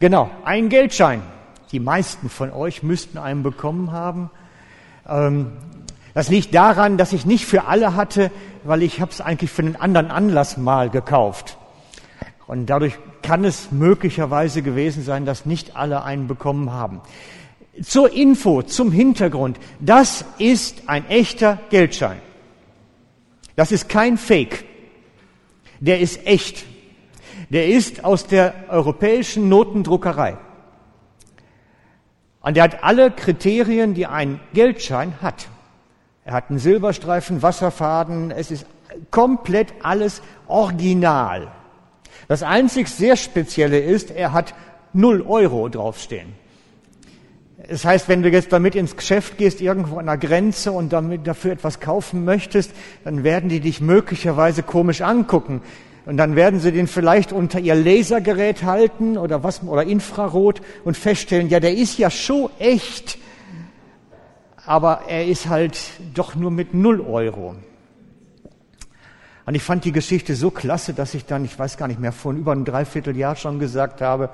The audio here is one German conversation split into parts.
Genau, ein Geldschein. Die meisten von euch müssten einen bekommen haben. Ähm, das liegt daran, dass ich nicht für alle hatte, weil ich habe es eigentlich für einen anderen Anlass mal gekauft. Und dadurch kann es möglicherweise gewesen sein, dass nicht alle einen bekommen haben. Zur Info, zum Hintergrund. Das ist ein echter Geldschein. Das ist kein Fake. Der ist echt. Der ist aus der europäischen Notendruckerei. Und der hat alle Kriterien, die ein Geldschein hat. Er hat einen Silberstreifen, Wasserfaden, es ist komplett alles original. Das einzig sehr Spezielle ist, er hat null Euro draufstehen. Das heißt, wenn du jetzt damit ins Geschäft gehst, irgendwo an der Grenze und damit dafür etwas kaufen möchtest, dann werden die dich möglicherweise komisch angucken. Und dann werden sie den vielleicht unter ihr Lasergerät halten oder was, oder Infrarot und feststellen, ja, der ist ja schon echt. Aber er ist halt doch nur mit null Euro. Und ich fand die Geschichte so klasse, dass ich dann, ich weiß gar nicht mehr, vor über einem Dreivierteljahr schon gesagt habe,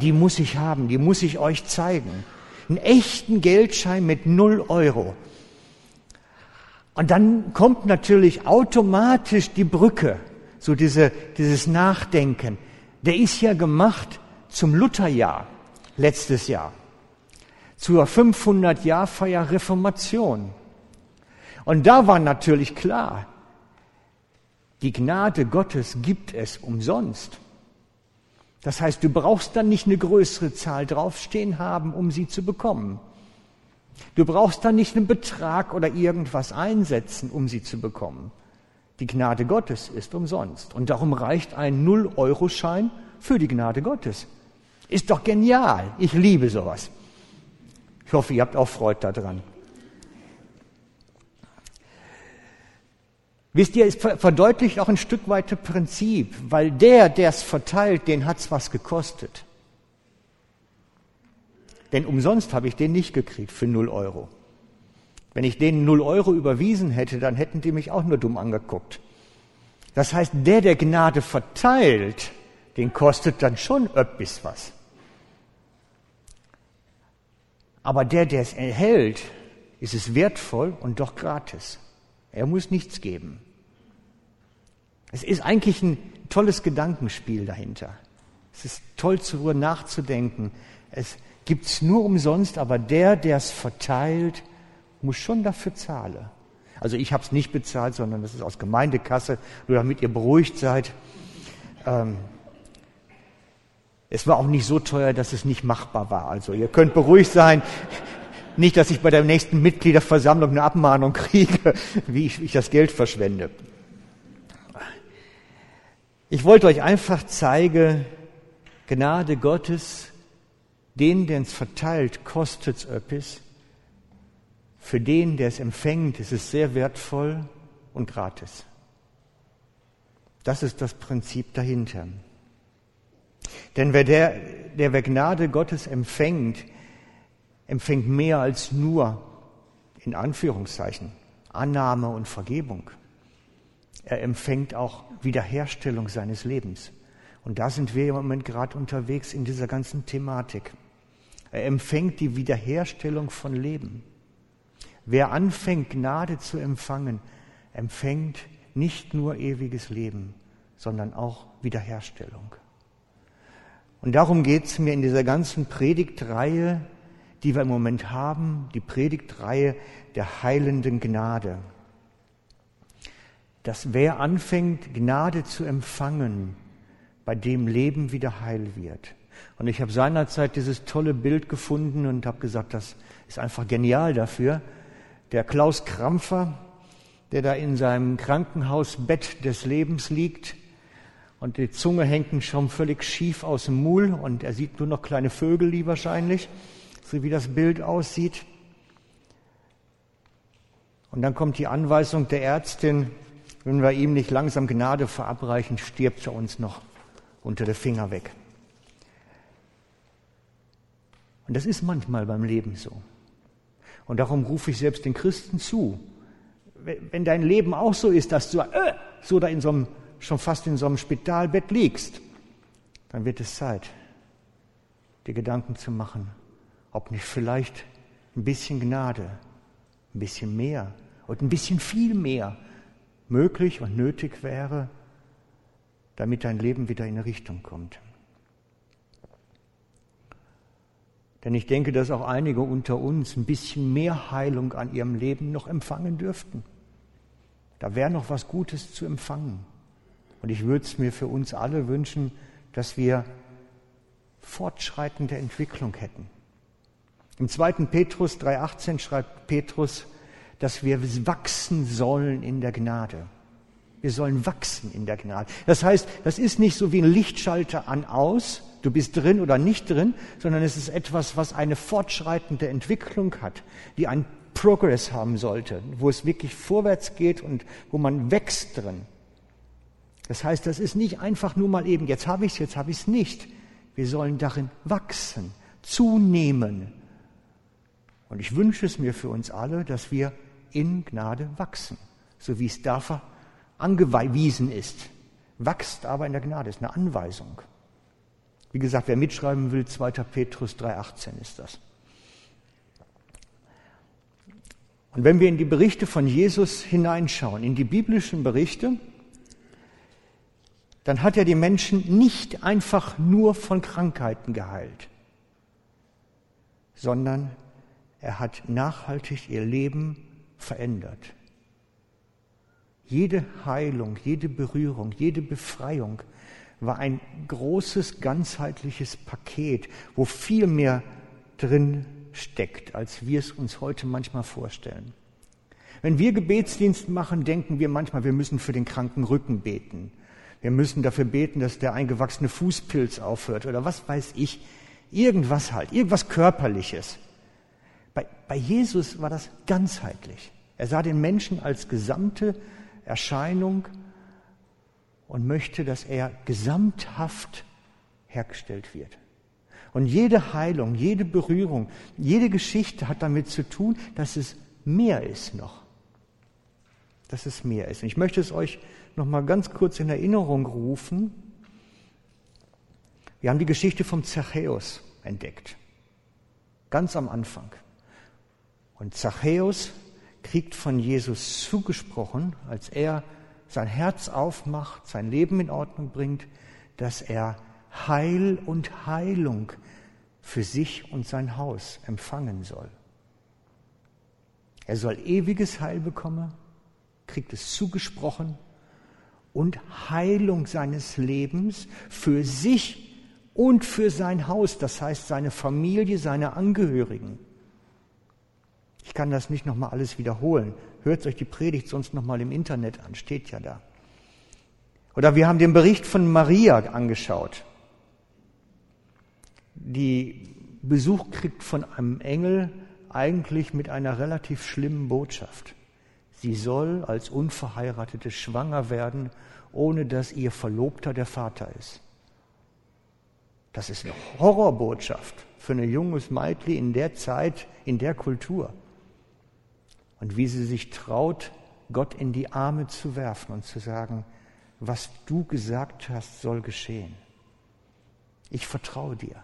die muss ich haben, die muss ich euch zeigen. Einen echten Geldschein mit null Euro. Und dann kommt natürlich automatisch die Brücke so diese, dieses Nachdenken, der ist ja gemacht zum Lutherjahr letztes Jahr, zur 500-Jahr-Feier Reformation. Und da war natürlich klar, die Gnade Gottes gibt es umsonst. Das heißt, du brauchst dann nicht eine größere Zahl draufstehen haben, um sie zu bekommen. Du brauchst dann nicht einen Betrag oder irgendwas einsetzen, um sie zu bekommen. Die Gnade Gottes ist umsonst. Und darum reicht ein Null-Euro-Schein für die Gnade Gottes. Ist doch genial. Ich liebe sowas. Ich hoffe, ihr habt auch Freude daran. Wisst ihr, es verdeutlicht auch ein Stück weit das Prinzip, weil der, der es verteilt, den hat's was gekostet. Denn umsonst habe ich den nicht gekriegt für null Euro. Wenn ich denen null Euro überwiesen hätte, dann hätten die mich auch nur dumm angeguckt. Das heißt, der, der Gnade verteilt, den kostet dann schon öppis was. Aber der, der es erhält, ist es wertvoll und doch gratis. Er muss nichts geben. Es ist eigentlich ein tolles Gedankenspiel dahinter. Es ist toll, darüber nachzudenken. Es gibt's nur umsonst, aber der, der es verteilt, muss schon dafür zahlen. Also ich habe es nicht bezahlt, sondern das ist aus Gemeindekasse, nur damit ihr beruhigt seid. Ähm, es war auch nicht so teuer, dass es nicht machbar war. Also ihr könnt beruhigt sein. Nicht, dass ich bei der nächsten Mitgliederversammlung eine Abmahnung kriege, wie ich, ich das Geld verschwende. Ich wollte euch einfach zeigen, Gnade Gottes, den, der es verteilt, kostet's öppis. Für den, der es empfängt, ist es sehr wertvoll und gratis. Das ist das Prinzip dahinter. Denn wer, der, der wer Gnade Gottes empfängt, empfängt mehr als nur, in Anführungszeichen, Annahme und Vergebung. Er empfängt auch Wiederherstellung seines Lebens. Und da sind wir im Moment gerade unterwegs in dieser ganzen Thematik. Er empfängt die Wiederherstellung von Leben. Wer anfängt, Gnade zu empfangen, empfängt nicht nur ewiges Leben, sondern auch Wiederherstellung. Und darum geht es mir in dieser ganzen Predigtreihe, die wir im Moment haben, die Predigtreihe der heilenden Gnade. Dass wer anfängt, Gnade zu empfangen, bei dem Leben wieder heil wird. Und ich habe seinerzeit dieses tolle Bild gefunden und habe gesagt, das ist einfach genial dafür, der Klaus Krampfer, der da in seinem Krankenhausbett des Lebens liegt und die Zunge hängt schon völlig schief aus dem Mul und er sieht nur noch kleine Vögel, die wahrscheinlich, so wie das Bild aussieht. Und dann kommt die Anweisung der Ärztin, wenn wir ihm nicht langsam Gnade verabreichen, stirbt er uns noch unter den Finger weg. Und das ist manchmal beim Leben so. Und darum rufe ich selbst den Christen zu. Wenn dein Leben auch so ist, dass du äh, so da in so einem, schon fast in so einem Spitalbett liegst, dann wird es Zeit, dir Gedanken zu machen, ob nicht vielleicht ein bisschen Gnade, ein bisschen mehr und ein bisschen viel mehr möglich und nötig wäre, damit dein Leben wieder in eine Richtung kommt. Denn ich denke, dass auch einige unter uns ein bisschen mehr Heilung an ihrem Leben noch empfangen dürften. Da wäre noch was Gutes zu empfangen. Und ich würde es mir für uns alle wünschen, dass wir fortschreitende Entwicklung hätten. Im zweiten Petrus 3.18 schreibt Petrus, dass wir wachsen sollen in der Gnade. Wir sollen wachsen in der Gnade. Das heißt, das ist nicht so wie ein Lichtschalter an aus, du bist drin oder nicht drin, sondern es ist etwas, was eine fortschreitende Entwicklung hat, die einen Progress haben sollte, wo es wirklich vorwärts geht und wo man wächst drin. Das heißt, das ist nicht einfach nur mal eben, jetzt habe ich es, jetzt habe ich es nicht. Wir sollen darin wachsen, zunehmen. Und ich wünsche es mir für uns alle, dass wir in Gnade wachsen, so wie es dafür angewiesen ist. Wachst aber in der Gnade, ist eine Anweisung. Wie gesagt, wer mitschreiben will, 2. Petrus 3.18 ist das. Und wenn wir in die Berichte von Jesus hineinschauen, in die biblischen Berichte, dann hat er die Menschen nicht einfach nur von Krankheiten geheilt, sondern er hat nachhaltig ihr Leben verändert. Jede Heilung, jede Berührung, jede Befreiung war ein großes, ganzheitliches Paket, wo viel mehr drin steckt, als wir es uns heute manchmal vorstellen. Wenn wir Gebetsdienst machen, denken wir manchmal, wir müssen für den kranken Rücken beten. Wir müssen dafür beten, dass der eingewachsene Fußpilz aufhört oder was weiß ich. Irgendwas halt, irgendwas Körperliches. Bei, bei Jesus war das ganzheitlich. Er sah den Menschen als gesamte Erscheinung und möchte, dass er gesamthaft hergestellt wird. Und jede Heilung, jede Berührung, jede Geschichte hat damit zu tun, dass es mehr ist noch. Dass es mehr ist. Und ich möchte es euch noch mal ganz kurz in Erinnerung rufen. Wir haben die Geschichte vom Zachäus entdeckt. Ganz am Anfang. Und Zachäus kriegt von Jesus zugesprochen, als er sein Herz aufmacht, sein Leben in Ordnung bringt, dass er Heil und Heilung für sich und sein Haus empfangen soll. Er soll ewiges Heil bekommen, kriegt es zugesprochen und Heilung seines Lebens für sich und für sein Haus, das heißt seine Familie, seine Angehörigen. Ich kann das nicht nochmal alles wiederholen. Hört euch die Predigt sonst nochmal im Internet an, steht ja da. Oder wir haben den Bericht von Maria angeschaut, die Besuch kriegt von einem Engel eigentlich mit einer relativ schlimmen Botschaft. Sie soll als Unverheiratete schwanger werden, ohne dass ihr Verlobter der Vater ist. Das ist eine Horrorbotschaft für ein junges Meitli in der Zeit, in der Kultur und wie sie sich traut, Gott in die Arme zu werfen und zu sagen, was du gesagt hast, soll geschehen. Ich vertraue dir.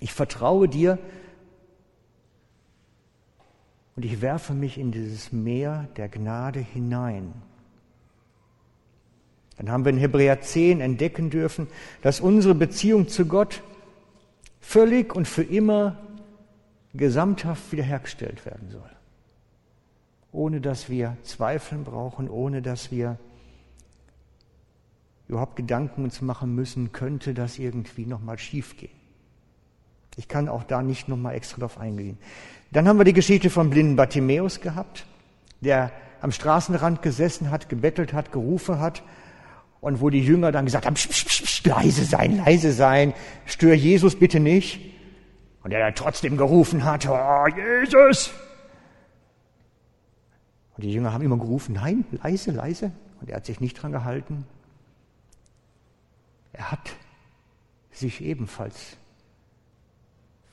Ich vertraue dir und ich werfe mich in dieses Meer der Gnade hinein. Dann haben wir in Hebräer 10 entdecken dürfen, dass unsere Beziehung zu Gott völlig und für immer gesamthaft wiederhergestellt werden soll. Ohne dass wir zweifeln brauchen, ohne dass wir überhaupt Gedanken uns machen müssen, könnte das irgendwie nochmal schiefgehen. Ich kann auch da nicht nochmal extra drauf eingehen. Dann haben wir die Geschichte von blinden Bartimäus gehabt, der am Straßenrand gesessen hat, gebettelt hat, gerufen hat und wo die Jünger dann gesagt haben, psch, psch, psch, leise sein, leise sein, stör Jesus bitte nicht. Und er trotzdem gerufen hat, oh, Jesus! Und die Jünger haben immer gerufen, nein, leise, leise. Und er hat sich nicht dran gehalten. Er hat sich ebenfalls,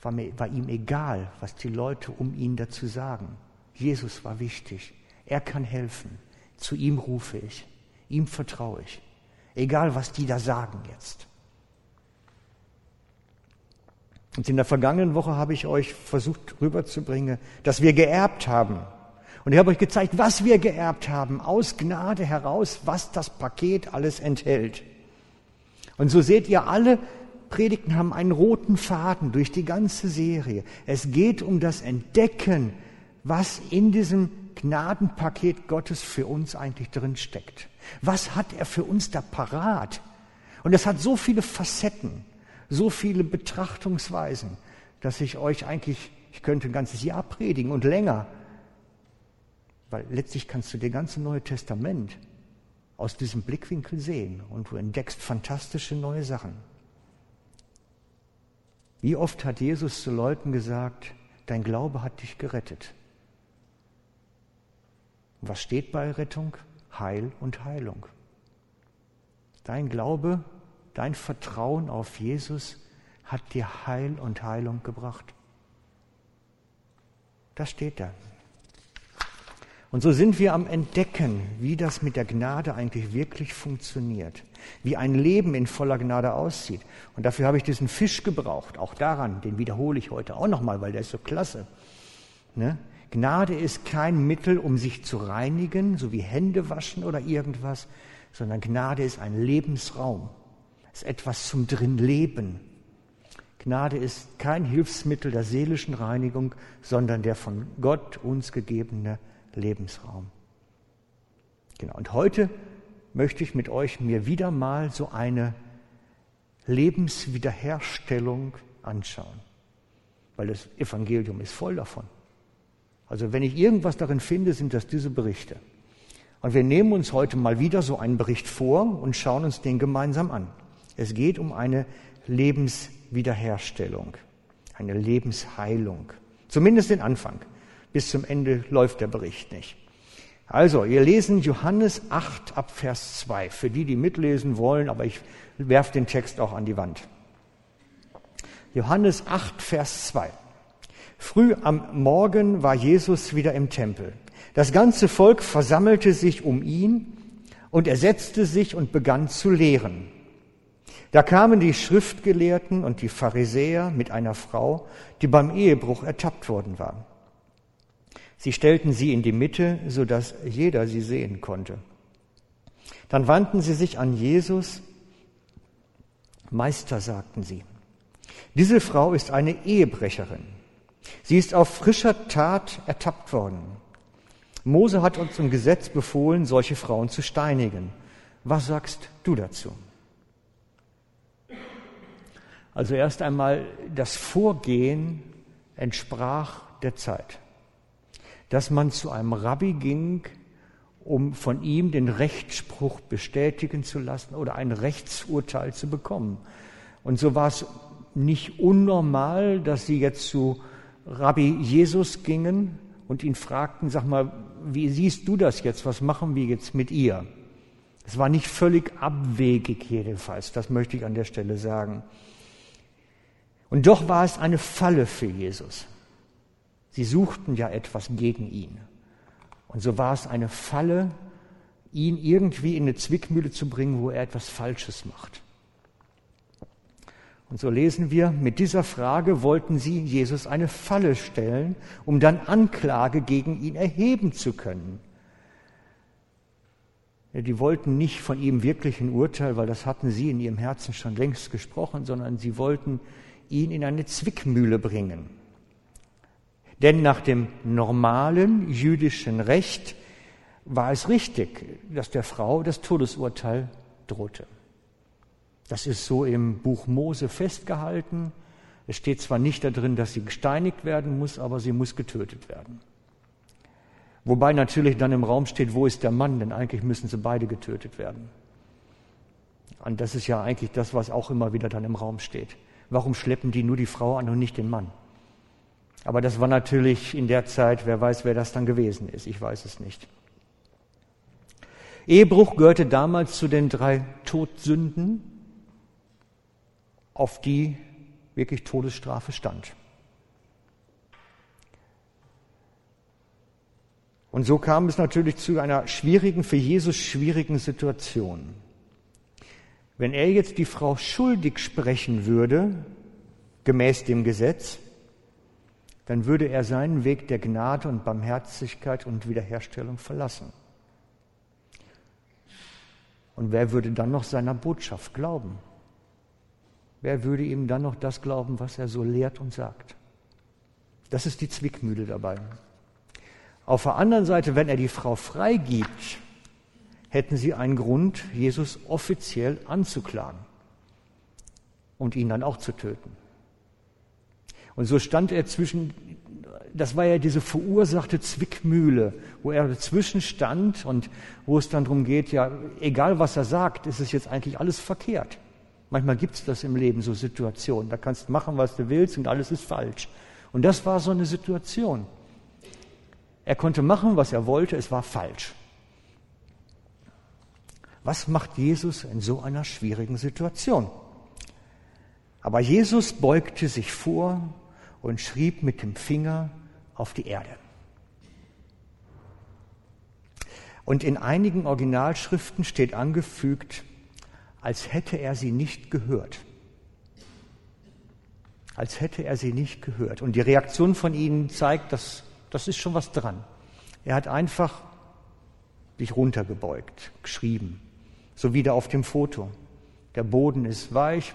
war, mir, war ihm egal, was die Leute um ihn dazu sagen. Jesus war wichtig. Er kann helfen. Zu ihm rufe ich. Ihm vertraue ich. Egal, was die da sagen jetzt. Und in der vergangenen Woche habe ich euch versucht rüberzubringen, dass wir geerbt haben. Und ich habe euch gezeigt, was wir geerbt haben, aus Gnade heraus, was das Paket alles enthält. Und so seht ihr, alle Predigten haben einen roten Faden durch die ganze Serie. Es geht um das Entdecken, was in diesem Gnadenpaket Gottes für uns eigentlich drin steckt. Was hat er für uns da parat? Und es hat so viele Facetten, so viele Betrachtungsweisen, dass ich euch eigentlich, ich könnte ein ganzes Jahr predigen und länger, weil letztlich kannst du dir ganze Neue Testament aus diesem Blickwinkel sehen und du entdeckst fantastische neue Sachen. Wie oft hat Jesus zu Leuten gesagt, dein Glaube hat dich gerettet. Was steht bei Rettung? Heil und Heilung. Dein Glaube, dein Vertrauen auf Jesus hat dir Heil und Heilung gebracht. Das steht da. Und so sind wir am Entdecken, wie das mit der Gnade eigentlich wirklich funktioniert, wie ein Leben in voller Gnade aussieht. Und dafür habe ich diesen Fisch gebraucht. Auch daran, den wiederhole ich heute auch nochmal, weil der ist so klasse. Ne? Gnade ist kein Mittel, um sich zu reinigen, so wie Hände waschen oder irgendwas, sondern Gnade ist ein Lebensraum, ist etwas zum Drinleben. Gnade ist kein Hilfsmittel der seelischen Reinigung, sondern der von Gott uns gegebene Lebensraum. Genau. Und heute möchte ich mit euch mir wieder mal so eine Lebenswiederherstellung anschauen, weil das Evangelium ist voll davon. Also wenn ich irgendwas darin finde, sind das diese Berichte. Und wir nehmen uns heute mal wieder so einen Bericht vor und schauen uns den gemeinsam an. Es geht um eine Lebenswiederherstellung, eine Lebensheilung. Zumindest den Anfang. Bis zum Ende läuft der Bericht nicht. Also, wir lesen Johannes 8 ab Vers 2. Für die, die mitlesen wollen, aber ich werfe den Text auch an die Wand. Johannes 8, Vers 2. Früh am Morgen war Jesus wieder im Tempel. Das ganze Volk versammelte sich um ihn und er setzte sich und begann zu lehren. Da kamen die Schriftgelehrten und die Pharisäer mit einer Frau, die beim Ehebruch ertappt worden war. Sie stellten sie in die Mitte, so dass jeder sie sehen konnte. Dann wandten sie sich an Jesus. Meister, sagten sie, diese Frau ist eine Ehebrecherin. Sie ist auf frischer Tat ertappt worden. Mose hat uns im Gesetz befohlen, solche Frauen zu steinigen. Was sagst du dazu? Also erst einmal, das Vorgehen entsprach der Zeit. Dass man zu einem Rabbi ging, um von ihm den Rechtsspruch bestätigen zu lassen oder ein Rechtsurteil zu bekommen. Und so war es nicht unnormal, dass sie jetzt zu Rabbi Jesus gingen und ihn fragten, sag mal, wie siehst du das jetzt? Was machen wir jetzt mit ihr? Es war nicht völlig abwegig jedenfalls, das möchte ich an der Stelle sagen. Und doch war es eine Falle für Jesus. Sie suchten ja etwas gegen ihn. Und so war es eine Falle, ihn irgendwie in eine Zwickmühle zu bringen, wo er etwas Falsches macht. Und so lesen wir, mit dieser Frage wollten sie Jesus eine Falle stellen, um dann Anklage gegen ihn erheben zu können. Die wollten nicht von ihm wirklich ein Urteil, weil das hatten sie in ihrem Herzen schon längst gesprochen, sondern sie wollten ihn in eine Zwickmühle bringen. Denn nach dem normalen jüdischen Recht war es richtig, dass der Frau das Todesurteil drohte. Das ist so im Buch Mose festgehalten. Es steht zwar nicht darin, dass sie gesteinigt werden muss, aber sie muss getötet werden. Wobei natürlich dann im Raum steht, wo ist der Mann, denn eigentlich müssen sie beide getötet werden. Und das ist ja eigentlich das, was auch immer wieder dann im Raum steht. Warum schleppen die nur die Frau an und nicht den Mann? Aber das war natürlich in der Zeit, wer weiß, wer das dann gewesen ist. Ich weiß es nicht. Ehebruch gehörte damals zu den drei Todsünden auf die wirklich Todesstrafe stand. Und so kam es natürlich zu einer schwierigen, für Jesus schwierigen Situation. Wenn er jetzt die Frau schuldig sprechen würde, gemäß dem Gesetz, dann würde er seinen Weg der Gnade und Barmherzigkeit und Wiederherstellung verlassen. Und wer würde dann noch seiner Botschaft glauben? Wer würde ihm dann noch das glauben, was er so lehrt und sagt? Das ist die Zwickmühle dabei. Auf der anderen Seite, wenn er die Frau freigibt, hätten sie einen Grund, Jesus offiziell anzuklagen und ihn dann auch zu töten. Und so stand er zwischen, das war ja diese verursachte Zwickmühle, wo er dazwischen stand und wo es dann darum geht, ja, egal was er sagt, ist es jetzt eigentlich alles verkehrt. Manchmal gibt es das im Leben, so Situationen. Da kannst du machen, was du willst und alles ist falsch. Und das war so eine Situation. Er konnte machen, was er wollte, es war falsch. Was macht Jesus in so einer schwierigen Situation? Aber Jesus beugte sich vor und schrieb mit dem Finger auf die Erde. Und in einigen Originalschriften steht angefügt, als hätte er sie nicht gehört. Als hätte er sie nicht gehört. Und die Reaktion von ihnen zeigt, dass das ist schon was dran. Er hat einfach sich runtergebeugt, geschrieben, so wie da auf dem Foto. Der Boden ist weich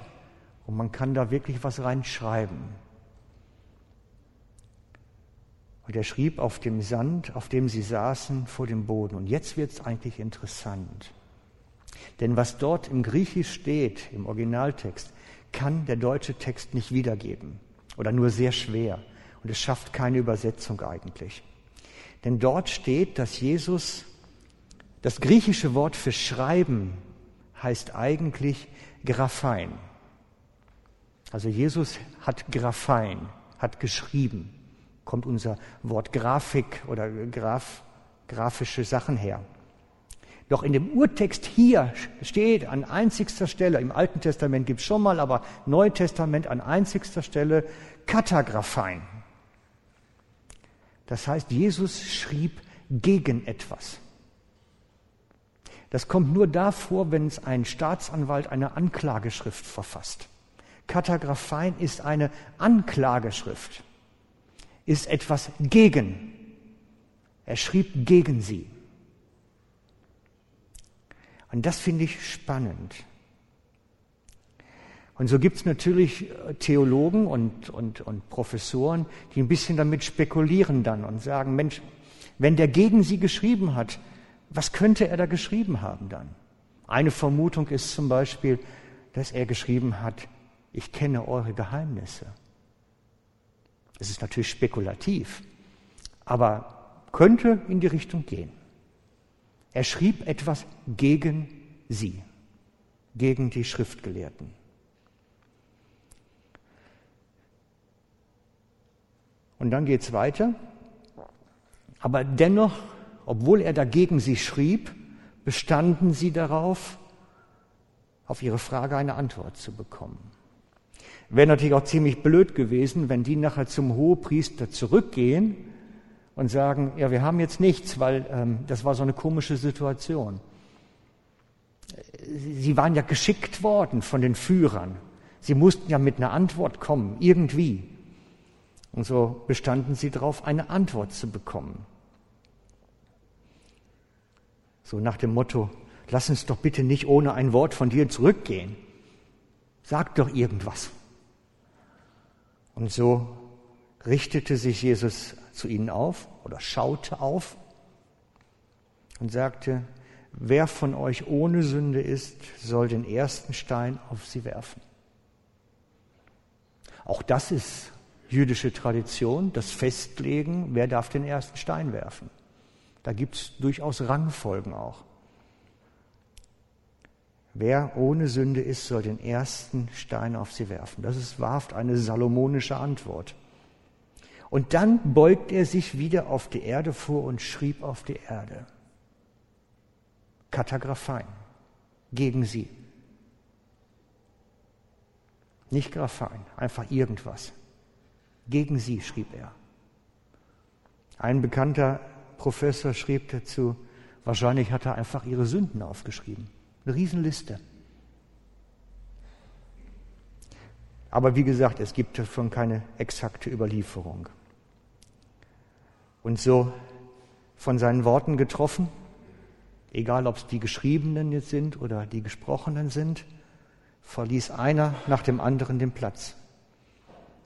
und man kann da wirklich was reinschreiben. Und er schrieb auf dem Sand, auf dem sie saßen, vor dem Boden. Und jetzt wird es eigentlich interessant. Denn was dort im Griechisch steht, im Originaltext, kann der deutsche Text nicht wiedergeben oder nur sehr schwer. Und es schafft keine Übersetzung eigentlich. Denn dort steht, dass Jesus, das griechische Wort für schreiben heißt eigentlich Graphein. Also Jesus hat Graphein, hat geschrieben. Kommt unser Wort Grafik oder Graf, grafische Sachen her. Doch in dem Urtext hier steht an einzigster Stelle, im Alten Testament gibt es schon mal, aber Neuen Testament an einzigster Stelle Katagraphein. Das heißt, Jesus schrieb gegen etwas. Das kommt nur davor, wenn es ein Staatsanwalt eine Anklageschrift verfasst. Katagraphein ist eine Anklageschrift, ist etwas gegen. Er schrieb gegen sie. Und das finde ich spannend. Und so gibt es natürlich äh, Theologen und, und, und Professoren, die ein bisschen damit spekulieren dann und sagen, Mensch, wenn der gegen sie geschrieben hat, was könnte er da geschrieben haben dann? Eine Vermutung ist zum Beispiel, dass er geschrieben hat, ich kenne eure Geheimnisse. Es ist natürlich spekulativ, aber könnte in die Richtung gehen. Er schrieb etwas gegen sie, gegen die Schriftgelehrten. Und dann geht es weiter. Aber dennoch, obwohl er dagegen sie schrieb, bestanden sie darauf, auf ihre Frage eine Antwort zu bekommen. Wäre natürlich auch ziemlich blöd gewesen, wenn die nachher zum Hohepriester zurückgehen und sagen, ja, wir haben jetzt nichts, weil ähm, das war so eine komische Situation. Sie waren ja geschickt worden von den Führern. Sie mussten ja mit einer Antwort kommen, irgendwie. Und so bestanden sie darauf, eine Antwort zu bekommen. So nach dem Motto, lass uns doch bitte nicht ohne ein Wort von dir zurückgehen. Sag doch irgendwas. Und so richtete sich Jesus zu ihnen auf oder schaute auf und sagte, wer von euch ohne Sünde ist, soll den ersten Stein auf sie werfen. Auch das ist jüdische Tradition, das Festlegen, wer darf den ersten Stein werfen. Da gibt es durchaus Rangfolgen auch. Wer ohne Sünde ist, soll den ersten Stein auf sie werfen. Das ist wahrhaft eine salomonische Antwort. Und dann beugt er sich wieder auf die Erde vor und schrieb auf die Erde. Katagraphein gegen sie. Nicht Graphein, einfach irgendwas. Gegen sie schrieb er. Ein bekannter Professor schrieb dazu, wahrscheinlich hat er einfach ihre Sünden aufgeschrieben. Eine Riesenliste. Aber wie gesagt, es gibt davon keine exakte Überlieferung. Und so von seinen Worten getroffen, egal ob es die geschriebenen jetzt sind oder die gesprochenen sind, verließ einer nach dem anderen den Platz.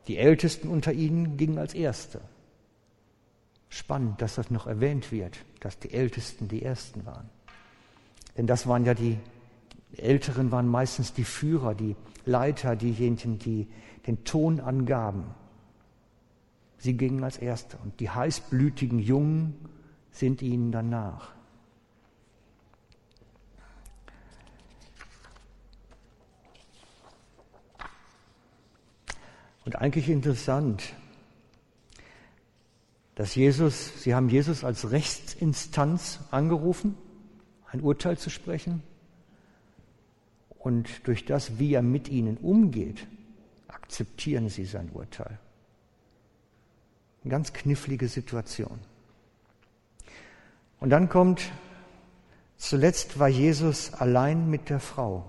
Die Ältesten unter ihnen gingen als Erste. Spannend, dass das noch erwähnt wird, dass die Ältesten die Ersten waren. Denn das waren ja die, Älteren waren meistens die Führer, die Leiter, diejenigen, die den Ton angaben. Sie gingen als Erste und die heißblütigen Jungen sind ihnen danach. Und eigentlich interessant, dass Jesus, Sie haben Jesus als Rechtsinstanz angerufen, ein Urteil zu sprechen. Und durch das, wie er mit ihnen umgeht, akzeptieren sie sein Urteil. Eine ganz knifflige Situation. Und dann kommt, zuletzt war Jesus allein mit der Frau,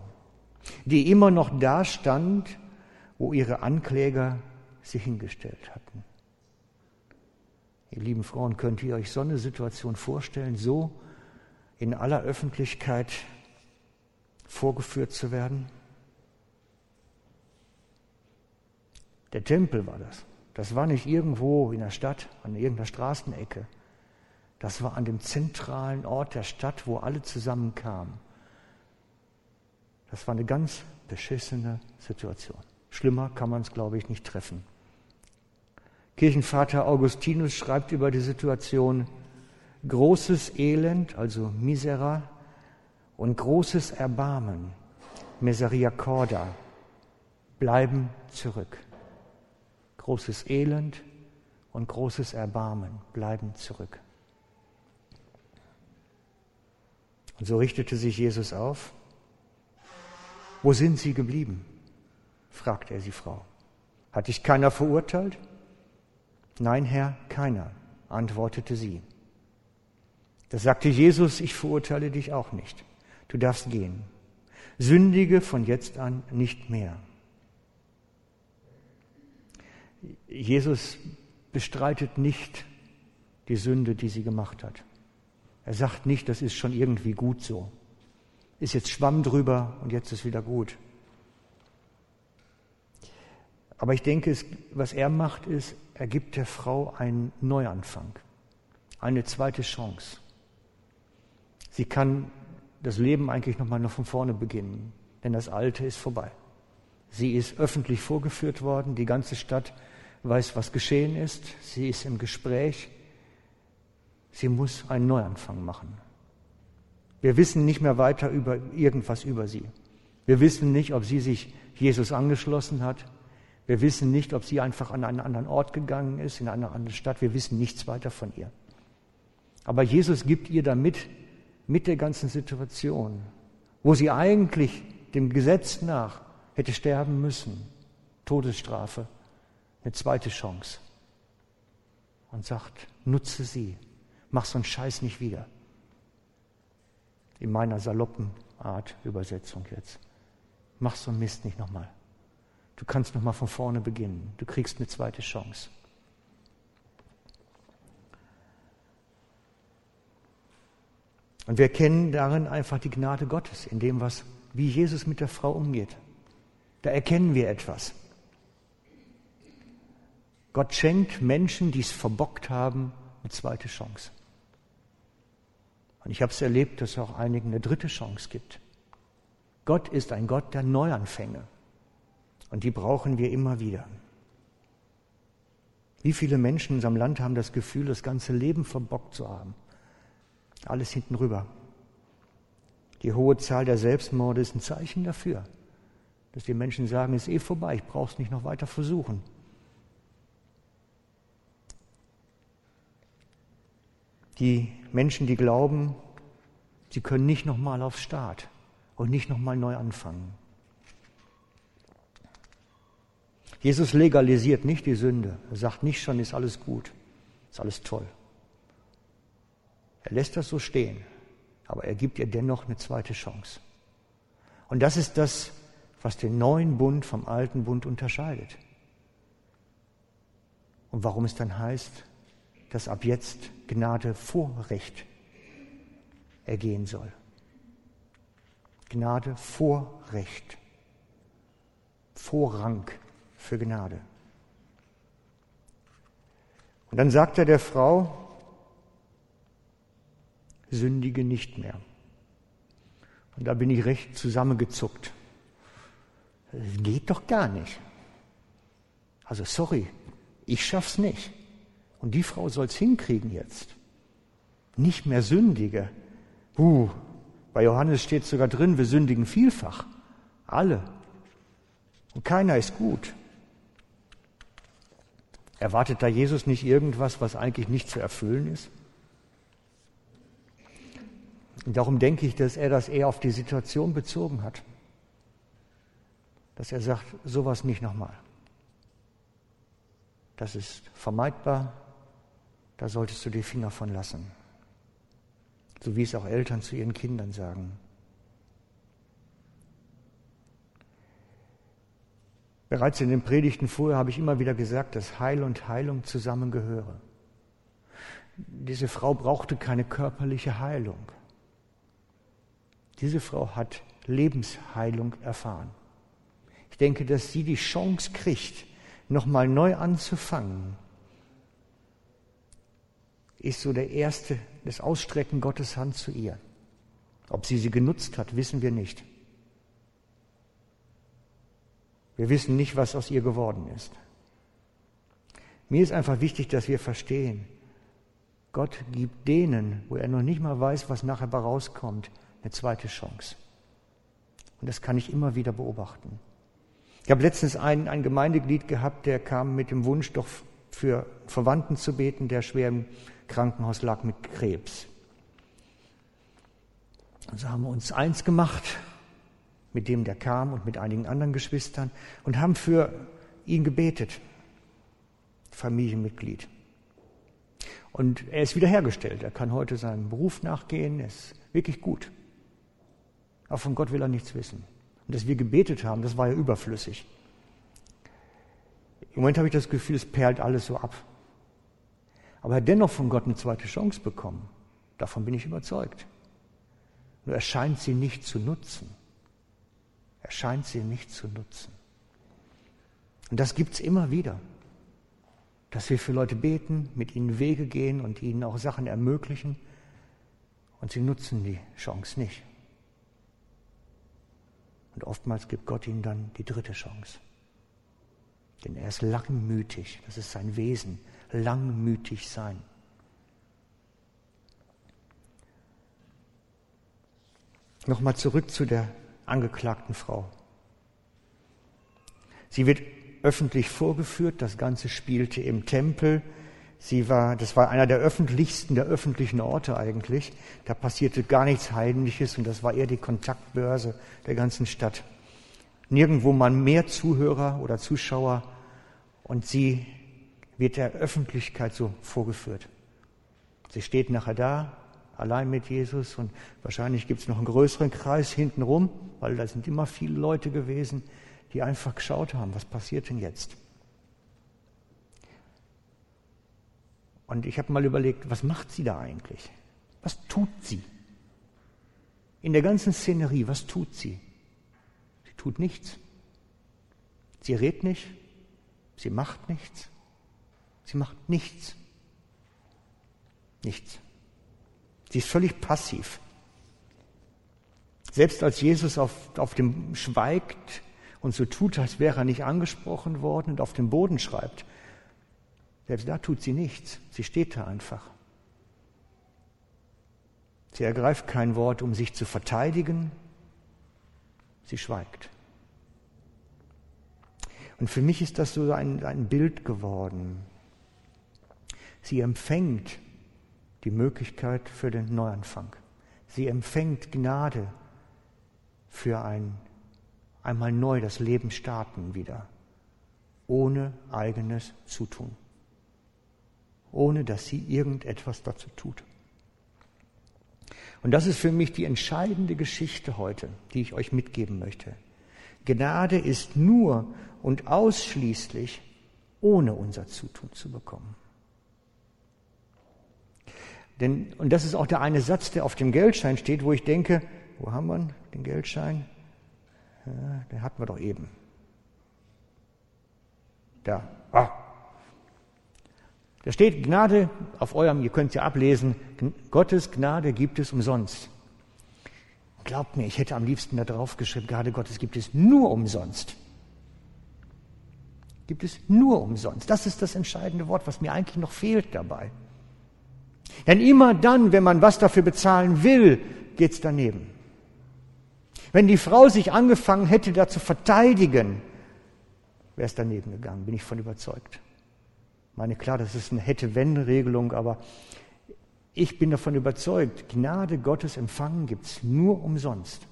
die immer noch da stand wo ihre Ankläger sie hingestellt hatten. Ihr lieben Frauen, könnt ihr euch so eine Situation vorstellen, so in aller Öffentlichkeit vorgeführt zu werden? Der Tempel war das. Das war nicht irgendwo in der Stadt, an irgendeiner Straßenecke. Das war an dem zentralen Ort der Stadt, wo alle zusammenkamen. Das war eine ganz beschissene Situation. Schlimmer kann man es, glaube ich, nicht treffen. Kirchenvater Augustinus schreibt über die Situation, großes Elend, also Misera, und großes Erbarmen, Misericorda, bleiben zurück. Großes Elend und großes Erbarmen bleiben zurück. Und so richtete sich Jesus auf. Wo sind sie geblieben? fragte er die Frau. Hat dich keiner verurteilt? Nein, Herr, keiner, antwortete sie. Da sagte Jesus, ich verurteile dich auch nicht. Du darfst gehen. Sündige von jetzt an nicht mehr. Jesus bestreitet nicht die Sünde, die sie gemacht hat. Er sagt nicht, das ist schon irgendwie gut so. Ist jetzt Schwamm drüber und jetzt ist wieder gut. Aber ich denke, was er macht, ist, er gibt der Frau einen Neuanfang, eine zweite Chance. Sie kann das Leben eigentlich nochmal noch von vorne beginnen, denn das Alte ist vorbei. Sie ist öffentlich vorgeführt worden, die ganze Stadt weiß, was geschehen ist, sie ist im Gespräch, sie muss einen Neuanfang machen. Wir wissen nicht mehr weiter über irgendwas über sie. Wir wissen nicht, ob sie sich Jesus angeschlossen hat, wir wissen nicht, ob sie einfach an einen anderen Ort gegangen ist, in eine andere Stadt. Wir wissen nichts weiter von ihr. Aber Jesus gibt ihr damit, mit der ganzen Situation, wo sie eigentlich dem Gesetz nach hätte sterben müssen, Todesstrafe, eine zweite Chance. Und sagt, nutze sie, mach so einen Scheiß nicht wieder. In meiner saloppen Art Übersetzung jetzt. Mach so einen Mist nicht nochmal. Du kannst noch mal von vorne beginnen. Du kriegst eine zweite Chance. Und wir erkennen darin einfach die Gnade Gottes, in dem, was, wie Jesus mit der Frau umgeht. Da erkennen wir etwas. Gott schenkt Menschen, die es verbockt haben, eine zweite Chance. Und ich habe es erlebt, dass es auch einigen eine dritte Chance gibt. Gott ist ein Gott der Neuanfänge. Und die brauchen wir immer wieder. Wie viele Menschen in unserem Land haben das Gefühl, das ganze Leben verbockt zu haben? Alles hinten rüber. Die hohe Zahl der Selbstmorde ist ein Zeichen dafür, dass die Menschen sagen, es ist eh vorbei, ich brauche es nicht noch weiter versuchen. Die Menschen, die glauben, sie können nicht nochmal aufs Start und nicht nochmal neu anfangen. Jesus legalisiert nicht die Sünde. Er sagt nicht schon, ist alles gut, ist alles toll. Er lässt das so stehen, aber er gibt ihr dennoch eine zweite Chance. Und das ist das, was den neuen Bund vom alten Bund unterscheidet. Und warum es dann heißt, dass ab jetzt Gnade Vorrecht ergehen soll. Gnade Vorrecht. Vorrang für Gnade. Und dann sagt er der Frau, sündige nicht mehr. Und da bin ich recht zusammengezuckt. Das geht doch gar nicht. Also sorry, ich schaff's nicht. Und die Frau soll's hinkriegen jetzt. Nicht mehr sündige. Uh, bei Johannes steht sogar drin, wir sündigen vielfach. Alle. Und keiner ist gut. Erwartet da Jesus nicht irgendwas, was eigentlich nicht zu erfüllen ist? Und darum denke ich, dass er das eher auf die Situation bezogen hat. Dass er sagt, sowas nicht nochmal. Das ist vermeidbar, da solltest du die Finger von lassen. So wie es auch Eltern zu ihren Kindern sagen. Bereits in den Predigten vorher habe ich immer wieder gesagt, dass Heil und Heilung zusammengehören. Diese Frau brauchte keine körperliche Heilung. Diese Frau hat Lebensheilung erfahren. Ich denke, dass sie die Chance kriegt, nochmal neu anzufangen, ist so der erste, das Ausstrecken Gottes Hand zu ihr. Ob sie sie genutzt hat, wissen wir nicht. Wir wissen nicht, was aus ihr geworden ist. Mir ist einfach wichtig, dass wir verstehen, Gott gibt denen, wo er noch nicht mal weiß, was nachher rauskommt, eine zweite Chance. Und das kann ich immer wieder beobachten. Ich habe letztens ein, ein Gemeindeglied gehabt, der kam mit dem Wunsch, doch für Verwandten zu beten, der schwer im Krankenhaus lag mit Krebs. Also haben wir uns eins gemacht mit dem, der kam und mit einigen anderen Geschwistern und haben für ihn gebetet. Familienmitglied. Und er ist wiederhergestellt. Er kann heute seinem Beruf nachgehen. Er ist wirklich gut. Aber von Gott will er nichts wissen. Und dass wir gebetet haben, das war ja überflüssig. Im Moment habe ich das Gefühl, es perlt alles so ab. Aber er hat dennoch von Gott eine zweite Chance bekommen. Davon bin ich überzeugt. Nur er scheint sie nicht zu nutzen. Scheint sie nicht zu nutzen. Und das gibt es immer wieder. Dass wir für Leute beten, mit ihnen Wege gehen und ihnen auch Sachen ermöglichen. Und sie nutzen die Chance nicht. Und oftmals gibt Gott ihnen dann die dritte Chance. Denn er ist langmütig, das ist sein Wesen, langmütig sein. Nochmal zurück zu der angeklagten Frau. Sie wird öffentlich vorgeführt, das Ganze spielte im Tempel, Sie war, das war einer der öffentlichsten, der öffentlichen Orte eigentlich. Da passierte gar nichts Heimliches und das war eher die Kontaktbörse der ganzen Stadt. Nirgendwo man mehr Zuhörer oder Zuschauer und sie wird der Öffentlichkeit so vorgeführt. Sie steht nachher da, allein mit Jesus und wahrscheinlich gibt es noch einen größeren Kreis hintenrum, weil da sind immer viele Leute gewesen, die einfach geschaut haben, was passiert denn jetzt? Und ich habe mal überlegt, was macht sie da eigentlich? Was tut sie? In der ganzen Szenerie, was tut sie? Sie tut nichts. Sie redet nicht. Sie macht nichts. Sie macht nichts. Nichts. Sie ist völlig passiv. Selbst als Jesus auf, auf dem schweigt und so tut, als wäre er nicht angesprochen worden und auf dem Boden schreibt, selbst da tut sie nichts. Sie steht da einfach. Sie ergreift kein Wort, um sich zu verteidigen. Sie schweigt. Und für mich ist das so ein, ein Bild geworden. Sie empfängt die Möglichkeit für den Neuanfang. Sie empfängt Gnade für ein einmal neu das Leben starten wieder, ohne eigenes Zutun ohne dass sie irgendetwas dazu tut. Und das ist für mich die entscheidende Geschichte heute, die ich euch mitgeben möchte. Gnade ist nur und ausschließlich ohne unser Zutun zu bekommen. Denn, und das ist auch der eine Satz, der auf dem Geldschein steht, wo ich denke, wo haben wir den Geldschein? Ja, den hatten wir doch eben. Da. Ah. Da steht Gnade auf eurem, ihr könnt es ja ablesen, Gottes Gnade gibt es umsonst. Glaubt mir, ich hätte am liebsten da drauf geschrieben, Gnade Gottes gibt es nur umsonst. Gibt es nur umsonst. Das ist das entscheidende Wort, was mir eigentlich noch fehlt dabei. Denn immer dann, wenn man was dafür bezahlen will, geht's daneben. Wenn die Frau sich angefangen hätte, da zu verteidigen, wäre es daneben gegangen, bin ich von überzeugt. Ich meine, klar, das ist eine Hätte-Wenn-Regelung, aber ich bin davon überzeugt, Gnade Gottes empfangen gibt's nur umsonst.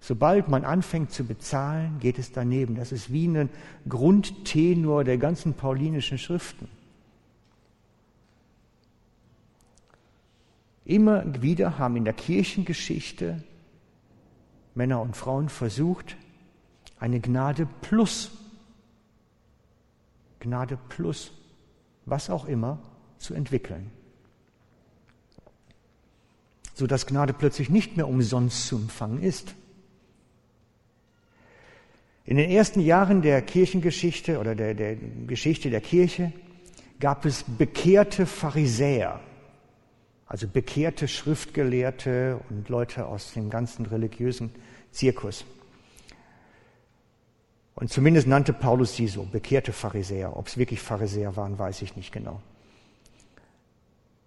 Sobald man anfängt zu bezahlen, geht es daneben. Das ist wie ein Grundtenor der ganzen paulinischen Schriften. Immer wieder haben in der Kirchengeschichte Männer und Frauen versucht, eine Gnade plus, Gnade plus, was auch immer, zu entwickeln. Sodass Gnade plötzlich nicht mehr umsonst zu empfangen ist. In den ersten Jahren der Kirchengeschichte oder der, der Geschichte der Kirche gab es bekehrte Pharisäer also bekehrte Schriftgelehrte und Leute aus dem ganzen religiösen Zirkus. Und zumindest nannte Paulus sie so, bekehrte Pharisäer. Ob es wirklich Pharisäer waren, weiß ich nicht genau.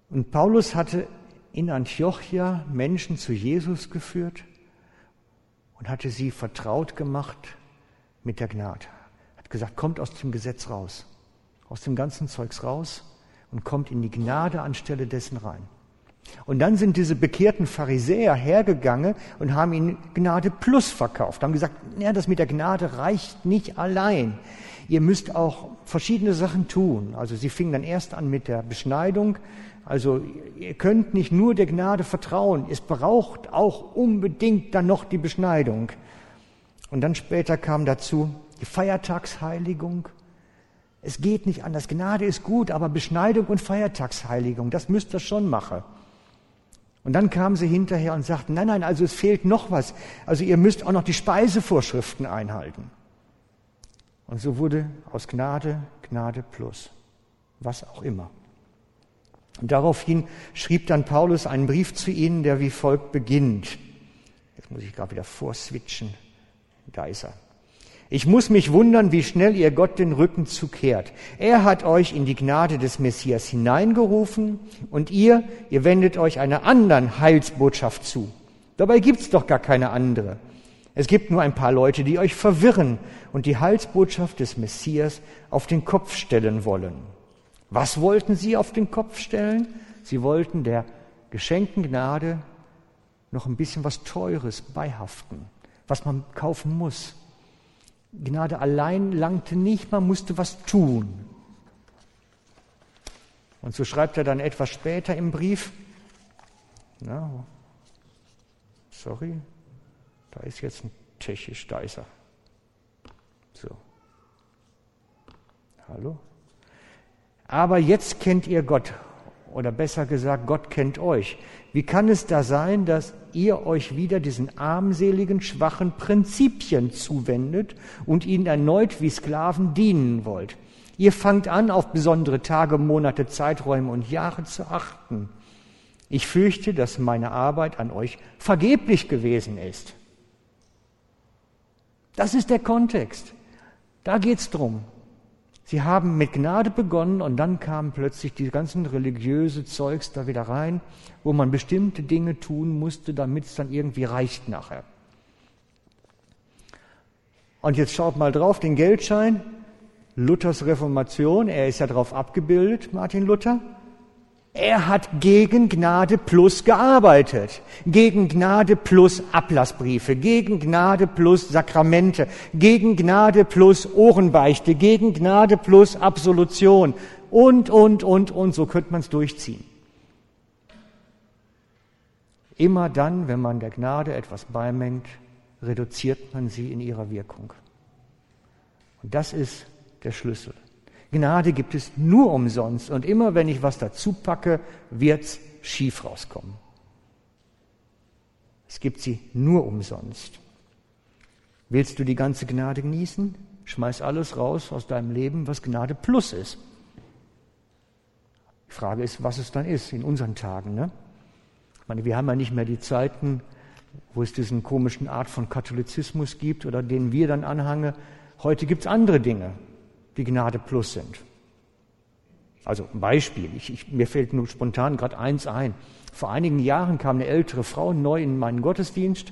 Und Paulus hatte in Antiochia Menschen zu Jesus geführt und hatte sie vertraut gemacht mit der Gnade. Hat gesagt, kommt aus dem Gesetz raus, aus dem ganzen Zeugs raus und kommt in die Gnade anstelle dessen rein. Und dann sind diese bekehrten Pharisäer hergegangen und haben ihnen Gnade plus verkauft, haben gesagt, ja, das mit der Gnade reicht nicht allein. Ihr müsst auch verschiedene Sachen tun. Also sie fingen dann erst an mit der Beschneidung. Also ihr könnt nicht nur der Gnade vertrauen, es braucht auch unbedingt dann noch die Beschneidung. Und dann später kam dazu die Feiertagsheiligung. Es geht nicht anders. Gnade ist gut, aber Beschneidung und Feiertagsheiligung, das müsst ihr schon machen. Und dann kamen sie hinterher und sagten, nein, nein, also es fehlt noch was. Also ihr müsst auch noch die Speisevorschriften einhalten. Und so wurde aus Gnade Gnade plus, was auch immer. Und daraufhin schrieb dann Paulus einen Brief zu ihnen, der wie folgt beginnt. Jetzt muss ich gerade wieder vorswitchen. Da ist er. Ich muss mich wundern, wie schnell ihr Gott den Rücken zukehrt. Er hat euch in die Gnade des Messias hineingerufen und ihr, ihr wendet euch einer anderen Heilsbotschaft zu. Dabei gibt's doch gar keine andere. Es gibt nur ein paar Leute, die euch verwirren und die Heilsbotschaft des Messias auf den Kopf stellen wollen. Was wollten sie auf den Kopf stellen? Sie wollten der geschenkten Gnade noch ein bisschen was Teures beihaften, was man kaufen muss, Gnade allein langte nicht, man musste was tun. Und so schreibt er dann etwas später im Brief, na, sorry, da ist jetzt ein tschechisch, da ist er. So. Hallo? Aber jetzt kennt ihr Gott, oder besser gesagt, Gott kennt euch. Wie kann es da sein, dass ihr euch wieder diesen armseligen, schwachen Prinzipien zuwendet und ihnen erneut wie Sklaven dienen wollt? Ihr fangt an, auf besondere Tage, Monate, Zeiträume und Jahre zu achten. Ich fürchte, dass meine Arbeit an euch vergeblich gewesen ist. Das ist der Kontext. Da geht's drum. Sie haben mit Gnade begonnen und dann kam plötzlich die ganzen religiöse Zeugs da wieder rein, wo man bestimmte Dinge tun musste, damit es dann irgendwie reicht nachher. Und jetzt schaut mal drauf, den Geldschein, Luthers Reformation, er ist ja drauf abgebildet, Martin Luther. Er hat gegen Gnade plus gearbeitet, gegen Gnade plus Ablassbriefe, gegen Gnade plus Sakramente, gegen Gnade plus Ohrenbeichte, gegen Gnade plus Absolution und, und, und, und, so könnte man es durchziehen. Immer dann, wenn man der Gnade etwas beimengt, reduziert man sie in ihrer Wirkung. Und das ist der Schlüssel. Gnade gibt es nur umsonst und immer wenn ich was dazu packe, wird's schief rauskommen. Es gibt sie nur umsonst. Willst du die ganze Gnade genießen? Schmeiß alles raus aus deinem Leben, was Gnade plus ist. Die Frage ist, was es dann ist in unseren Tagen. Ne? Ich meine, wir haben ja nicht mehr die Zeiten, wo es diesen komischen Art von Katholizismus gibt oder den wir dann anhangen. Heute gibt es andere Dinge, die Gnade plus sind. Also ein Beispiel, ich, ich, mir fällt nur spontan gerade eins ein. Vor einigen Jahren kam eine ältere Frau neu in meinen Gottesdienst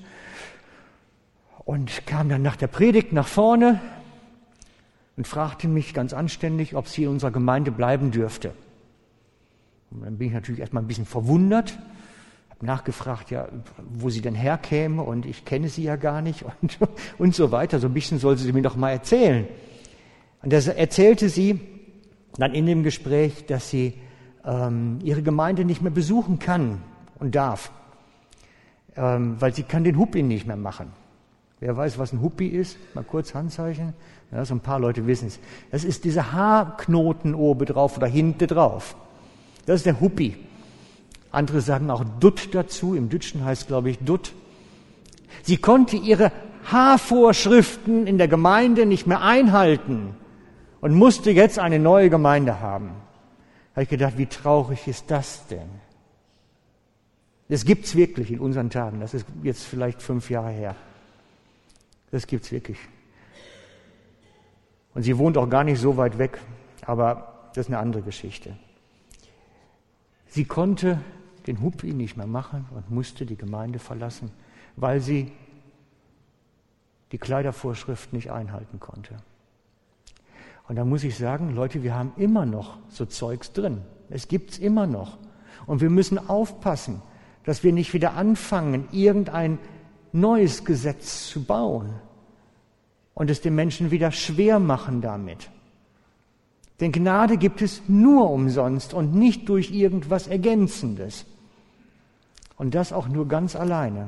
und kam dann nach der Predigt nach vorne und fragte mich ganz anständig, ob sie in unserer Gemeinde bleiben dürfte. Und dann bin ich natürlich erstmal ein bisschen verwundert, habe nachgefragt, ja, wo sie denn herkäme und ich kenne sie ja gar nicht und, und so weiter. So ein bisschen soll sie mir doch mal erzählen. Und da erzählte sie dann in dem Gespräch, dass sie ähm, ihre Gemeinde nicht mehr besuchen kann und darf, ähm, weil sie kann den Huppi nicht mehr machen. Wer weiß, was ein Huppi ist? Mal kurz Handzeichen. Ja, so ein paar Leute wissen es. Das ist dieser Haarknoten oben drauf oder hinten drauf. Das ist der Huppi. Andere sagen auch Dutt dazu. Im Dütschen heißt, glaube ich, Dutt. Sie konnte ihre Haarvorschriften in der Gemeinde nicht mehr einhalten und musste jetzt eine neue Gemeinde haben. Da habe ich gedacht, wie traurig ist das denn? Das gibt's wirklich in unseren Tagen. Das ist jetzt vielleicht fünf Jahre her. Das gibt's wirklich. Und sie wohnt auch gar nicht so weit weg, aber das ist eine andere Geschichte. Sie konnte den Huppi nicht mehr machen und musste die Gemeinde verlassen, weil sie die Kleidervorschrift nicht einhalten konnte. Und da muss ich sagen, Leute, wir haben immer noch so Zeugs drin. Es gibt's immer noch. Und wir müssen aufpassen, dass wir nicht wieder anfangen, irgendein neues Gesetz zu bauen und es den Menschen wieder schwer machen damit. Denn Gnade gibt es nur umsonst und nicht durch irgendwas Ergänzendes. Und das auch nur ganz alleine.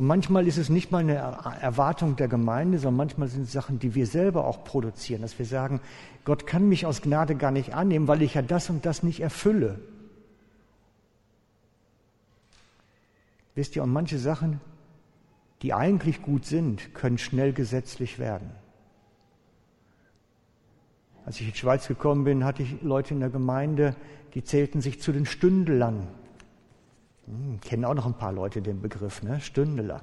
Und manchmal ist es nicht mal eine Erwartung der Gemeinde, sondern manchmal sind es Sachen, die wir selber auch produzieren, dass wir sagen, Gott kann mich aus Gnade gar nicht annehmen, weil ich ja das und das nicht erfülle. Wisst ihr, und manche Sachen, die eigentlich gut sind, können schnell gesetzlich werden. Als ich in die Schweiz gekommen bin, hatte ich Leute in der Gemeinde, die zählten sich zu den Stündelern. Hm, kennen auch noch ein paar Leute den Begriff, ne? Stündeler.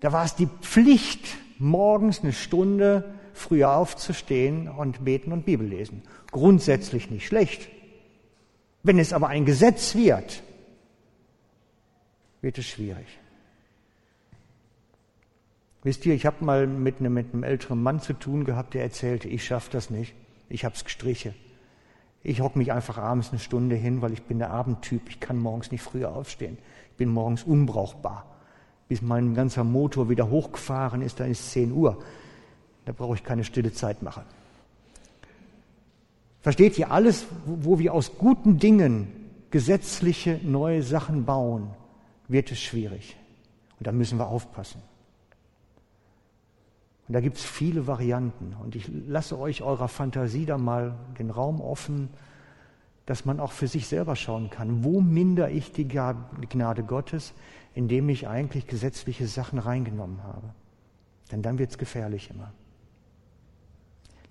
Da war es die Pflicht, morgens eine Stunde früher aufzustehen und beten und Bibel lesen. Grundsätzlich nicht schlecht. Wenn es aber ein Gesetz wird, wird es schwierig. Wisst ihr, ich habe mal mit einem, mit einem älteren Mann zu tun gehabt, der erzählte, ich schaffe das nicht, ich habe es gestrichen. Ich hocke mich einfach abends eine Stunde hin, weil ich bin der Abendtyp. Ich kann morgens nicht früher aufstehen. Ich bin morgens unbrauchbar. Bis mein ganzer Motor wieder hochgefahren ist, dann ist 10 Uhr. Da brauche ich keine stille Zeit machen. Versteht ihr, alles, wo wir aus guten Dingen gesetzliche neue Sachen bauen, wird es schwierig. Und da müssen wir aufpassen. Und da gibt es viele Varianten. Und ich lasse euch eurer Fantasie da mal den Raum offen, dass man auch für sich selber schauen kann, wo minder ich die Gnade Gottes, indem ich eigentlich gesetzliche Sachen reingenommen habe. Denn dann wird es gefährlich immer.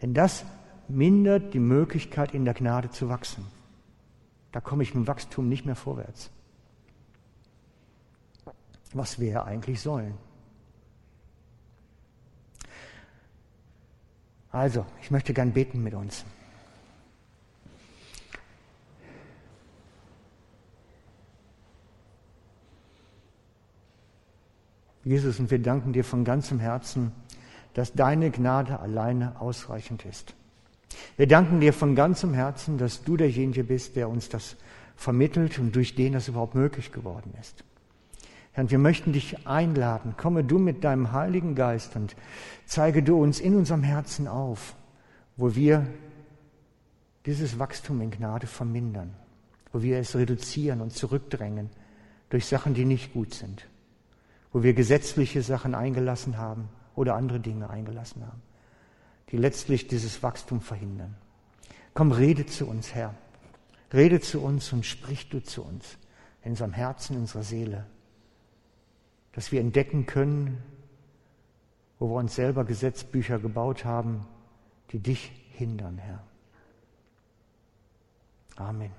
Denn das mindert die Möglichkeit, in der Gnade zu wachsen. Da komme ich mit Wachstum nicht mehr vorwärts. Was wir ja eigentlich sollen. Also, ich möchte gern beten mit uns. Jesus, und wir danken dir von ganzem Herzen, dass deine Gnade alleine ausreichend ist. Wir danken dir von ganzem Herzen, dass du derjenige bist, der uns das vermittelt und durch den das überhaupt möglich geworden ist. Herr, wir möchten dich einladen. Komme du mit deinem Heiligen Geist und zeige du uns in unserem Herzen auf, wo wir dieses Wachstum in Gnade vermindern, wo wir es reduzieren und zurückdrängen durch Sachen, die nicht gut sind, wo wir gesetzliche Sachen eingelassen haben oder andere Dinge eingelassen haben, die letztlich dieses Wachstum verhindern. Komm, rede zu uns, Herr. Rede zu uns und sprich du zu uns in unserem Herzen, in unserer Seele, dass wir entdecken können, wo wir uns selber Gesetzbücher gebaut haben, die dich hindern, Herr. Amen.